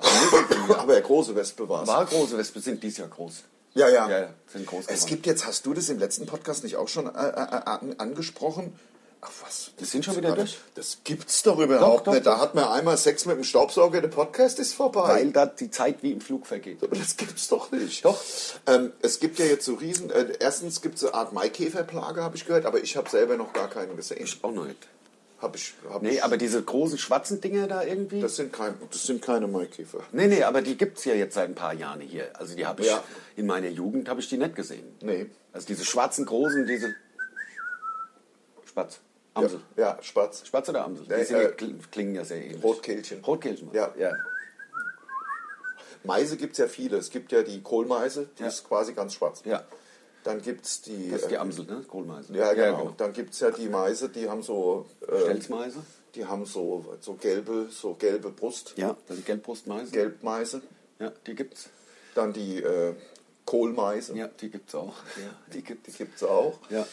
Aber eine große Wespe war es. War große Wespe, sind dies Jahr groß. Ja, ja. Ja, ja, sind groß Es gibt jetzt, hast du das im letzten Podcast nicht auch schon äh, äh, an, angesprochen? Ach was? Die sind schon wieder durch? Das gibt's doch überhaupt doch, nicht. doch. Da hat man einmal Sex mit dem Staubsauger, der Podcast ist vorbei. Weil da die Zeit wie im Flug vergeht. Aber das gibt's doch nicht. Doch. Ähm, es gibt ja jetzt so riesen. Äh, erstens gibt es eine Art Maikäferplage, habe ich gehört, aber ich habe selber noch gar keinen gesehen. Auch noch nicht. Hab ich, hab Nee, ich, aber diese großen schwarzen Dinger da irgendwie. das sind, kein, das sind keine Maikäfer. nee, nee, aber die gibt's ja jetzt seit ein paar Jahren hier. Also die habe ich Ja. in meiner Jugend habe ich die nicht gesehen. Nee. Also diese schwarzen großen, diese Spatz. Amsel. Ja, ja, Spatz. Spatz oder Amsel? Die sind, äh, kl- klingen ja sehr ähnlich. Rotkehlchen. Rotkehlchen. Ja. ja. Meise gibt es ja viele. Es gibt ja die Kohlmeise, die Ja. ist quasi ganz schwarz. Ja. Dann gibt es die. Das ist die äh, Amsel, ne? Kohlmeise. Ja, genau. Dann gibt es ja die Meise, die haben so. Äh, Stelzmeise. die haben so, so gelbe, so gelbe Brust. Ja, das die Gelbbrustmeise. Gelbmeise. Ja, die gibt's. Dann die äh, Kohlmeise. Ja, die gibt's auch. Ja, die gibt's. Die gibt es auch. Ja.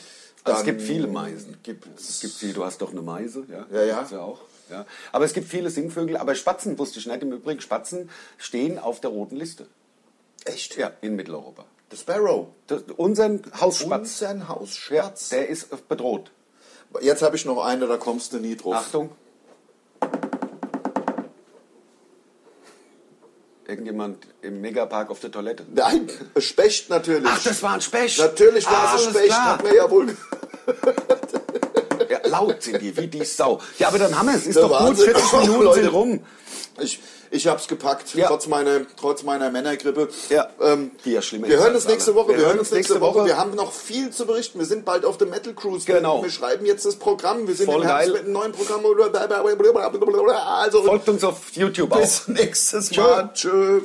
Also es gibt viele Meisen. gibt's- es gibt viele, du hast doch eine Meise, ja. Ja, ja. Gibt's ja auch. Ja. Aber es gibt viele Singvögel, aber Spatzen wusste ich nicht. Im Übrigen, Spatzen stehen auf der roten Liste. Echt? Ja, in Mitteleuropa. The Sparrow. Das, unseren Hausspatz, Unseren ja, Hausspatz. der ist bedroht. Jetzt habe ich noch eine, da kommst du nie drauf. Achtung. Irgendjemand im Megapark auf der Toilette. Nein, Specht natürlich. Ach, das war ein Specht. Natürlich war ah, es ein Specht, klar. hat mir ja wohl. Laut sind die, wie die Sau. Ja, aber dann haben wir es. Ist Der doch gut, Wahnsinn. 40 Minuten Leute. sind rum. Ich, ich hab's gepackt, Ja. trotz, meiner, trotz meiner Männergrippe. Ja. Ähm, Die ja schlimmer wir hören uns nächste alle. Woche. Wir, hören uns nächste, Woche. Woche. Wir haben noch viel zu berichten. Wir sind bald auf der Metal Cruise. Genau. Wir, wir schreiben jetzt das Programm. Wir sind Voll im Herbst geil. mit einem neuen Programm. Also, Folgt uns auf YouTube auch. bis nächstes Mal. Tschö.